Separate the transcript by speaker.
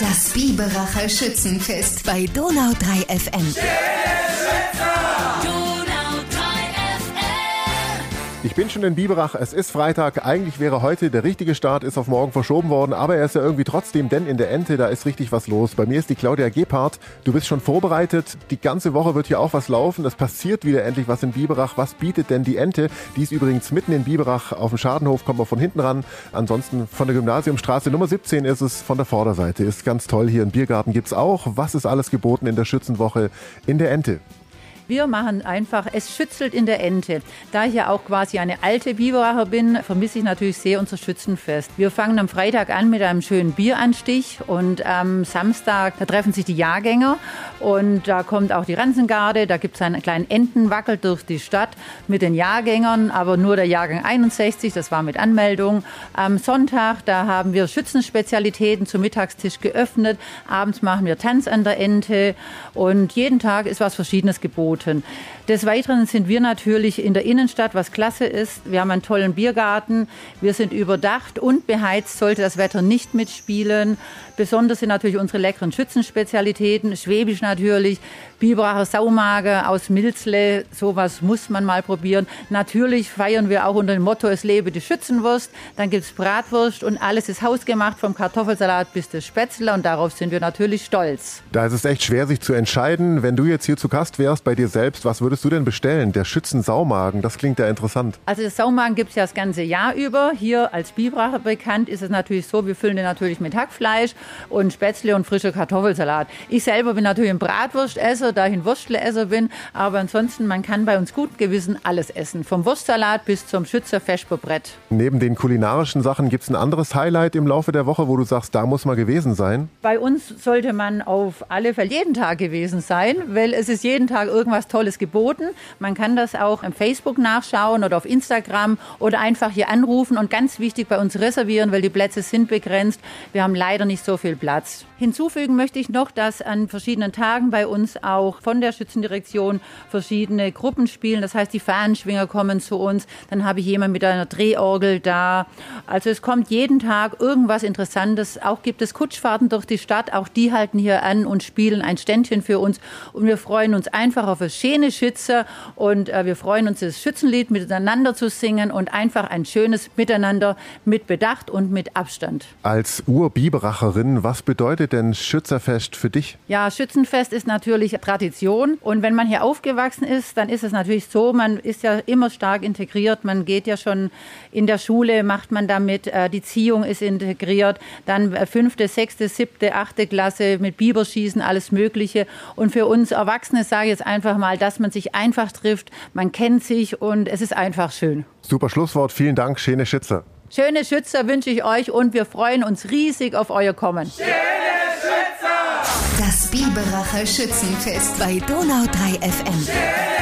Speaker 1: Das Biberacher Schützenfest bei Donau 3 FM.
Speaker 2: Ich bin schon in Biberach, es ist Freitag, eigentlich wäre heute der richtige Start, ist auf morgen verschoben worden, aber er ist ja irgendwie trotzdem, denn in der Ente, da ist richtig was los. Bei mir ist die Claudia Gebhardt, du bist schon vorbereitet, die ganze Woche wird hier auch was laufen, es passiert wieder endlich was in Biberach. Was bietet denn die Ente? Die ist übrigens mitten in Biberach, auf dem Schadenhof kommt man von hinten ran. Ansonsten von der Gymnasiumstraße Nummer 17 ist es von der Vorderseite, ist ganz toll hier. Ein Biergarten gibt's auch. Was ist alles geboten in der Schützenwoche in der Ente?
Speaker 3: Wir machen einfach, es schützelt in der Ente. Da ich ja auch quasi eine alte Biberacher bin, vermisse ich natürlich sehr unser Schützenfest. Wir fangen am Freitag an mit einem schönen Bieranstich und am Samstag, da treffen sich die Jahrgänger und da kommt auch die Ranzengarde, da gibt es einen kleinen Entenwackel durch die Stadt mit den Jahrgängern, aber nur der Jahrgang 61, das war mit Anmeldung. Am Sonntag, da haben wir Schützenspezialitäten zum Mittagstisch geöffnet. Abends machen wir Tanz an der Ente und jeden Tag ist was Verschiedenes geboten angeboten. Des Weiteren sind wir natürlich in der Innenstadt, was klasse ist. Wir haben einen tollen Biergarten. Wir sind überdacht und beheizt, sollte das Wetter nicht mitspielen. Besonders sind natürlich unsere leckeren Schützenspezialitäten, Schwäbisch natürlich, Biberacher Saumager aus Milzle, sowas muss man mal probieren. Natürlich feiern wir auch unter dem Motto, es lebe die Schützenwurst. Dann gibt es Bratwurst und alles ist hausgemacht, vom Kartoffelsalat bis das Spätzle und darauf sind wir natürlich stolz.
Speaker 2: Da ist es echt schwer, sich zu entscheiden. Wenn du jetzt hier zu Gast wärst bei dir selbst, was würdest du denn bestellen? Der Schützensaumagen, das klingt ja interessant.
Speaker 3: Also das Saumagen gibt es ja das ganze Jahr über. Hier als Biberacher bekannt ist es natürlich so, wir füllen den natürlich mit Hackfleisch und Spätzle und frischer Kartoffelsalat. Ich selber bin natürlich ein Bratwurstesser, da ich ein Wurstleesser bin, aber ansonsten, man kann bei uns gut Gewissen alles essen. Vom Wurstsalat bis zum Schützer Feschbrett.
Speaker 2: Neben den kulinarischen Sachen gibt es ein anderes Highlight im Laufe der Woche, wo du sagst, da muss man gewesen sein?
Speaker 3: Bei uns sollte man auf alle Fälle jeden Tag gewesen sein, weil es ist jeden Tag irgendwas Tolles geboten. Man kann das auch im Facebook nachschauen oder auf Instagram oder einfach hier anrufen und ganz wichtig bei uns reservieren, weil die Plätze sind begrenzt. Wir haben leider nicht so viel Platz. Hinzufügen möchte ich noch, dass an verschiedenen Tagen bei uns auch von der Schützendirektion verschiedene Gruppen spielen. Das heißt, die Fahnenschwinger kommen zu uns. Dann habe ich jemanden mit einer Drehorgel da. Also es kommt jeden Tag irgendwas Interessantes. Auch gibt es Kutschfahrten durch die Stadt. Auch die halten hier an und spielen ein Ständchen für uns. Und wir freuen uns einfach auf eine schöne Schütze und äh, wir freuen uns, das Schützenlied miteinander zu singen und einfach ein schönes Miteinander mit Bedacht und mit Abstand.
Speaker 2: Als Urbiberacherin, was bedeutet denn Schützerfest für dich?
Speaker 3: Ja, Schützenfest ist natürlich Tradition. Und wenn man hier aufgewachsen ist, dann ist es natürlich so, man ist ja immer stark integriert. Man geht ja schon in der Schule, macht man damit, äh, die Ziehung ist integriert. Dann äh, fünfte, sechste, siebte, achte Klasse mit Biberschießen, alles Mögliche. Und für uns Erwachsene sage ich jetzt einfach mal, dass man sich einfach trifft, man kennt sich und es ist einfach schön.
Speaker 2: Super Schlusswort. Vielen Dank, Schöne Schützer.
Speaker 3: Schöne Schützer wünsche ich euch und wir freuen uns riesig auf euer Kommen.
Speaker 1: Das Biberacher Schützenfest bei Donau 3 FM.